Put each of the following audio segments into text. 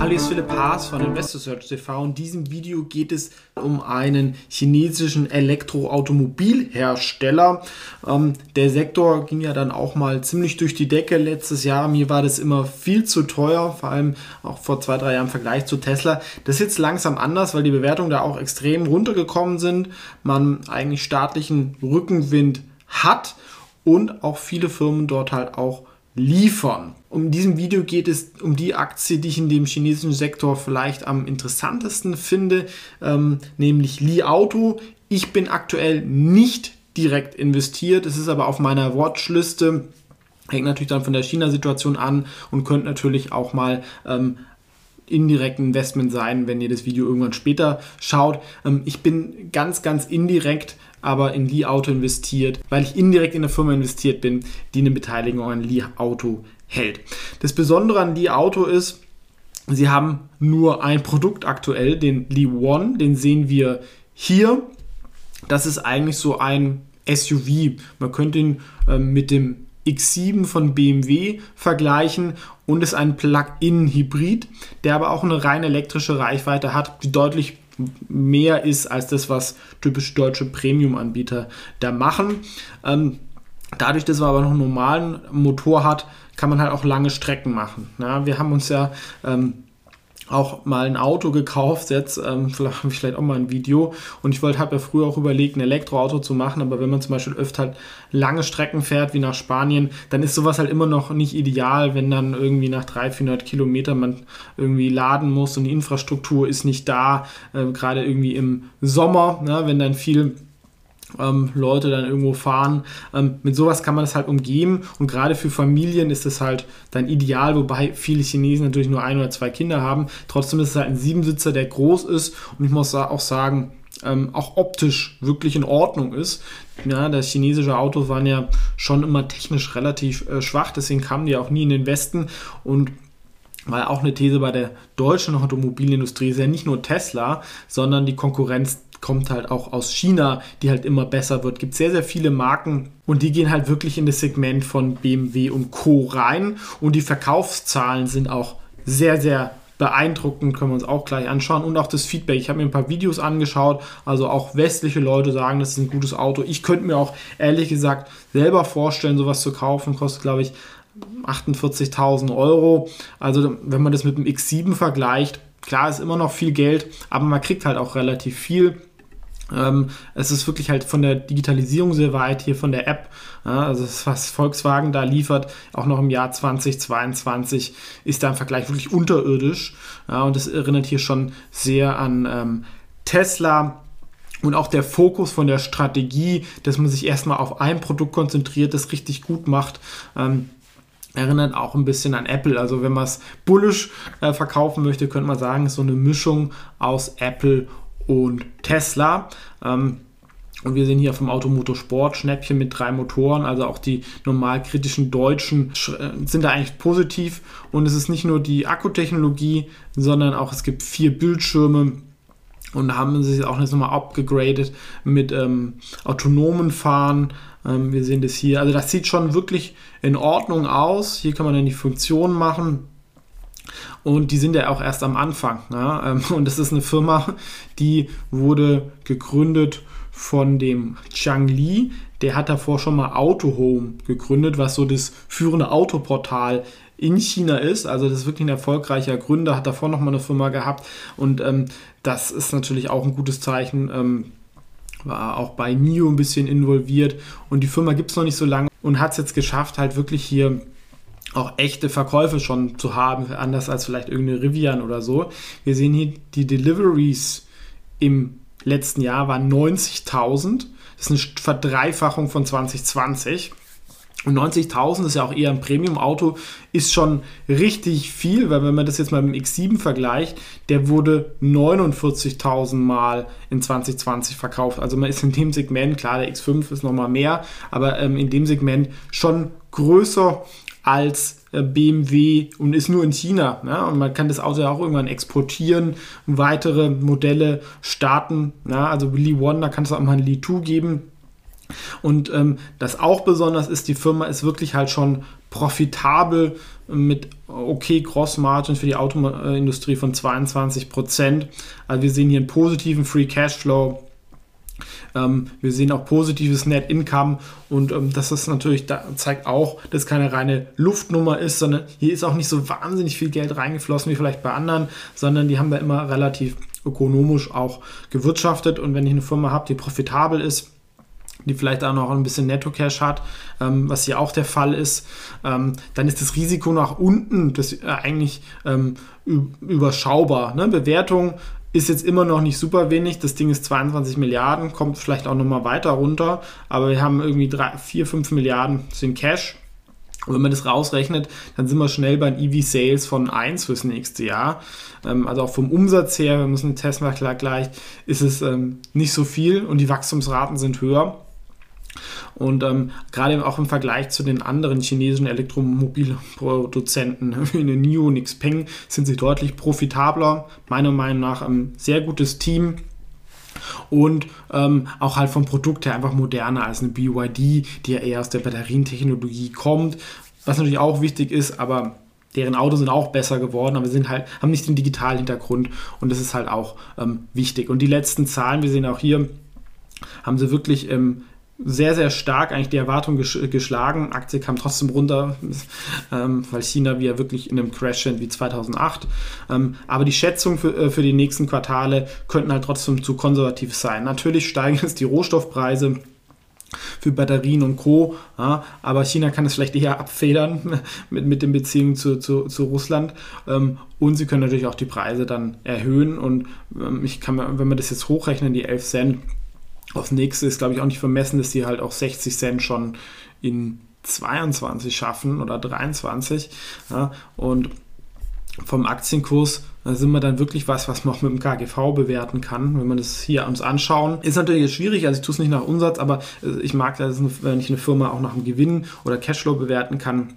Hallo, ist Philipp Haas von InvestorSearch TV. In diesem Video geht es um einen chinesischen Elektroautomobilhersteller. Ähm, der Sektor ging ja dann auch mal ziemlich durch die Decke letztes Jahr. Mir war das immer viel zu teuer, vor allem auch vor zwei, drei Jahren im Vergleich zu Tesla. Das ist jetzt langsam anders, weil die Bewertungen da auch extrem runtergekommen sind. Man eigentlich staatlichen Rückenwind hat und auch viele Firmen dort halt auch liefern. Um diesem Video geht es um die Aktie, die ich in dem chinesischen Sektor vielleicht am interessantesten finde, ähm, nämlich Li Auto. Ich bin aktuell nicht direkt investiert, es ist aber auf meiner Watchliste. Hängt natürlich dann von der China-Situation an und könnte natürlich auch mal ähm, indirekten Investment sein, wenn ihr das Video irgendwann später schaut. Ähm, ich bin ganz, ganz indirekt aber in Li Auto investiert, weil ich indirekt in eine Firma investiert bin, die eine Beteiligung an Li Auto hält. Das Besondere an Li Auto ist, sie haben nur ein Produkt aktuell, den Li One, den sehen wir hier. Das ist eigentlich so ein SUV. Man könnte ihn äh, mit dem X7 von BMW vergleichen und ist ein Plug-in-Hybrid, der aber auch eine rein elektrische Reichweite hat, die deutlich mehr ist als das, was typisch deutsche Premium-Anbieter da machen. Ähm, dadurch, dass man aber noch einen normalen Motor hat, kann man halt auch lange Strecken machen. Ja, wir haben uns ja ähm, auch mal ein Auto gekauft, jetzt ähm, vielleicht, vielleicht auch mal ein Video. Und ich wollte, habe ja früher auch überlegt, ein Elektroauto zu machen, aber wenn man zum Beispiel öfter halt lange Strecken fährt, wie nach Spanien, dann ist sowas halt immer noch nicht ideal, wenn dann irgendwie nach 300, 400 Kilometern man irgendwie laden muss und die Infrastruktur ist nicht da, äh, gerade irgendwie im Sommer, ne, wenn dann viel ähm, Leute dann irgendwo fahren. Ähm, mit sowas kann man das halt umgehen und gerade für Familien ist es halt dann ideal, wobei viele Chinesen natürlich nur ein oder zwei Kinder haben. Trotzdem ist es halt ein Siebensitzer, der groß ist und ich muss auch sagen, ähm, auch optisch wirklich in Ordnung ist. Ja, das chinesische Autos waren ja schon immer technisch relativ äh, schwach, deswegen kamen die auch nie in den Westen und weil auch eine These bei der deutschen Automobilindustrie ist ja nicht nur Tesla, sondern die Konkurrenz kommt halt auch aus China, die halt immer besser wird. Gibt sehr, sehr viele Marken und die gehen halt wirklich in das Segment von BMW und Co. rein und die Verkaufszahlen sind auch sehr, sehr beeindruckend, können wir uns auch gleich anschauen und auch das Feedback. Ich habe mir ein paar Videos angeschaut, also auch westliche Leute sagen, das ist ein gutes Auto. Ich könnte mir auch ehrlich gesagt selber vorstellen, sowas zu kaufen, kostet glaube ich 48.000 Euro. Also wenn man das mit dem X7 vergleicht, klar ist immer noch viel Geld, aber man kriegt halt auch relativ viel. Ähm, es ist wirklich halt von der Digitalisierung sehr weit, hier von der App. Ja, also das, was Volkswagen da liefert, auch noch im Jahr 2022, ist da im Vergleich wirklich unterirdisch. Ja, und das erinnert hier schon sehr an ähm, Tesla. Und auch der Fokus von der Strategie, dass man sich erstmal auf ein Produkt konzentriert, das richtig gut macht. Ähm, erinnert auch ein bisschen an Apple. Also wenn man es bullish äh, verkaufen möchte, könnte man sagen, ist so eine Mischung aus Apple und Tesla. Ähm, und wir sehen hier vom Automotor Sport Schnäppchen mit drei Motoren, also auch die normal kritischen Deutschen äh, sind da eigentlich positiv. Und es ist nicht nur die Akkutechnologie, sondern auch es gibt vier Bildschirme und haben sie auch jetzt nochmal abgegradet mit ähm, autonomen Fahren. Ähm, wir sehen das hier. Also das sieht schon wirklich in Ordnung aus. Hier kann man dann die Funktionen machen. Und die sind ja auch erst am Anfang. Ne? Und das ist eine Firma, die wurde gegründet von dem Chang Li. Der hat davor schon mal Autohome gegründet, was so das führende Autoportal in China ist. Also das ist wirklich ein erfolgreicher Gründer, hat davor noch mal eine Firma gehabt und ähm, das ist natürlich auch ein gutes Zeichen. Ähm, war auch bei NIO ein bisschen involviert und die Firma gibt es noch nicht so lange und hat es jetzt geschafft, halt wirklich hier auch echte Verkäufe schon zu haben, anders als vielleicht irgendeine Rivian oder so. Wir sehen hier die Deliveries im letzten Jahr waren 90.000. Das ist eine Verdreifachung von 2020. Und 90.000 ist ja auch eher ein Premium-Auto, ist schon richtig viel, weil wenn man das jetzt mal mit dem X7 vergleicht, der wurde 49.000 Mal in 2020 verkauft. Also man ist in dem Segment, klar, der X5 ist nochmal mehr, aber ähm, in dem Segment schon größer als äh, BMW und ist nur in China. Ja? Und man kann das Auto ja auch irgendwann exportieren, weitere Modelle starten. Ja? Also Li One, da kann es auch mal ein Li 2 geben und ähm, das auch besonders ist, die Firma ist wirklich halt schon profitabel mit okay Gross Margin für die Autoindustrie von 22 Prozent. Also wir sehen hier einen positiven Free Cashflow. Ähm, wir sehen auch positives Net Income und ähm, das ist natürlich, da zeigt auch, dass keine reine Luftnummer ist, sondern hier ist auch nicht so wahnsinnig viel Geld reingeflossen wie vielleicht bei anderen, sondern die haben da immer relativ ökonomisch auch gewirtschaftet und wenn ich eine Firma habe, die profitabel ist, die vielleicht auch noch ein bisschen Netto-Cash hat, ähm, was hier auch der Fall ist, ähm, dann ist das Risiko nach unten das, äh, eigentlich ähm, überschaubar. Ne? Bewertung ist jetzt immer noch nicht super wenig. Das Ding ist 22 Milliarden, kommt vielleicht auch nochmal weiter runter, aber wir haben irgendwie 3, 4, 5 Milliarden sind Cash. Und wenn man das rausrechnet, dann sind wir schnell bei EV-Sales von 1 fürs nächste Jahr. Ähm, also auch vom Umsatz her, wenn man es mit Tesla gleicht, ist es ähm, nicht so viel und die Wachstumsraten sind höher. Und ähm, gerade auch im Vergleich zu den anderen chinesischen Elektromobilproduzenten wie eine NIO und Xpeng sind sie deutlich profitabler. Meiner Meinung nach ein sehr gutes Team und ähm, auch halt vom Produkt her einfach moderner als eine BYD, die ja eher aus der Batterientechnologie kommt. Was natürlich auch wichtig ist, aber deren Autos sind auch besser geworden, aber sind halt, haben nicht den digitalen Hintergrund und das ist halt auch ähm, wichtig. Und die letzten Zahlen, wir sehen auch hier, haben sie wirklich ähm, sehr, sehr stark eigentlich die Erwartung geschlagen. Aktie kam trotzdem runter, ähm, weil China wieder wirklich in einem Crash sind wie 2008. Ähm, aber die Schätzungen für, äh, für die nächsten Quartale könnten halt trotzdem zu konservativ sein. Natürlich steigen jetzt die Rohstoffpreise für Batterien und Co. Ja, aber China kann es vielleicht eher abfedern mit, mit den Beziehungen zu, zu, zu Russland. Ähm, und sie können natürlich auch die Preise dann erhöhen. Und ähm, ich kann, wenn man das jetzt hochrechnen, die 11 Cent, Aufs nächste ist, glaube ich, auch nicht vermessen, dass die halt auch 60 Cent schon in 22 schaffen oder 23. Ja, und vom Aktienkurs sind wir dann wirklich was, was man auch mit dem KGV bewerten kann, wenn man das hier uns anschauen. Ist natürlich jetzt schwierig, also ich tue es nicht nach Umsatz, aber äh, ich mag das, wenn ich eine Firma auch nach dem Gewinn oder Cashflow bewerten kann.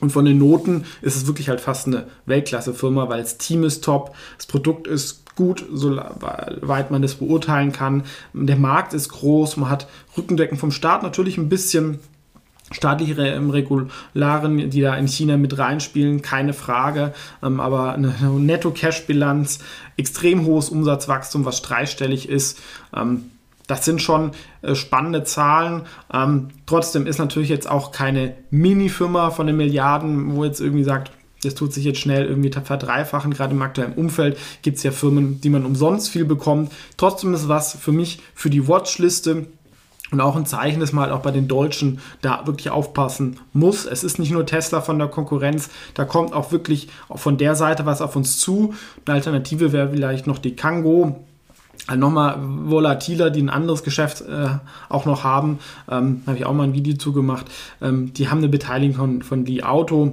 Und von den Noten ist es wirklich halt fast eine Weltklasse-Firma, weil das Team ist top, das Produkt ist gut, soweit man das beurteilen kann. Der Markt ist groß, man hat Rückendecken vom Staat natürlich ein bisschen staatliche Regularen, die da in China mit reinspielen, keine Frage. Ähm, aber eine Netto-Cash-Bilanz, extrem hohes Umsatzwachstum, was dreistellig ist. Das sind schon äh, spannende Zahlen. Ähm, trotzdem ist natürlich jetzt auch keine Mini-Firma von den Milliarden, wo jetzt irgendwie sagt, das tut sich jetzt schnell irgendwie verdreifachen. Gerade im aktuellen Umfeld gibt es ja Firmen, die man umsonst viel bekommt. Trotzdem ist was für mich für die Watchliste und auch ein Zeichen, dass man halt auch bei den Deutschen da wirklich aufpassen muss. Es ist nicht nur Tesla von der Konkurrenz, da kommt auch wirklich von der Seite was auf uns zu. Eine Alternative wäre vielleicht noch die Kango. Also nochmal volatiler, die ein anderes Geschäft äh, auch noch haben. Ähm, Habe ich auch mal ein Video zugemacht. Ähm, die haben eine Beteiligung von, von die Auto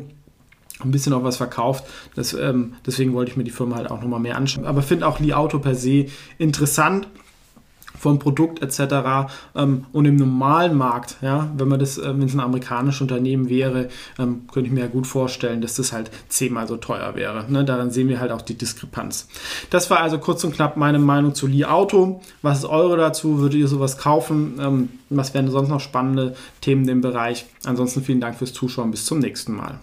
ein bisschen auch was verkauft. Das, ähm, deswegen wollte ich mir die Firma halt auch nochmal mehr anschauen. Aber finde auch Li Auto per se interessant vom Produkt etc. Ähm, und im normalen Markt, ja, wenn man das, äh, wenn es ein amerikanisches Unternehmen wäre, ähm, könnte ich mir ja gut vorstellen, dass das halt zehnmal so teuer wäre. Ne? Daran sehen wir halt auch die Diskrepanz. Das war also kurz und knapp meine Meinung zu Li Auto. Was ist eure dazu? Würdet ihr sowas kaufen? Ähm, was wären sonst noch spannende Themen im Bereich? Ansonsten vielen Dank fürs Zuschauen. Bis zum nächsten Mal.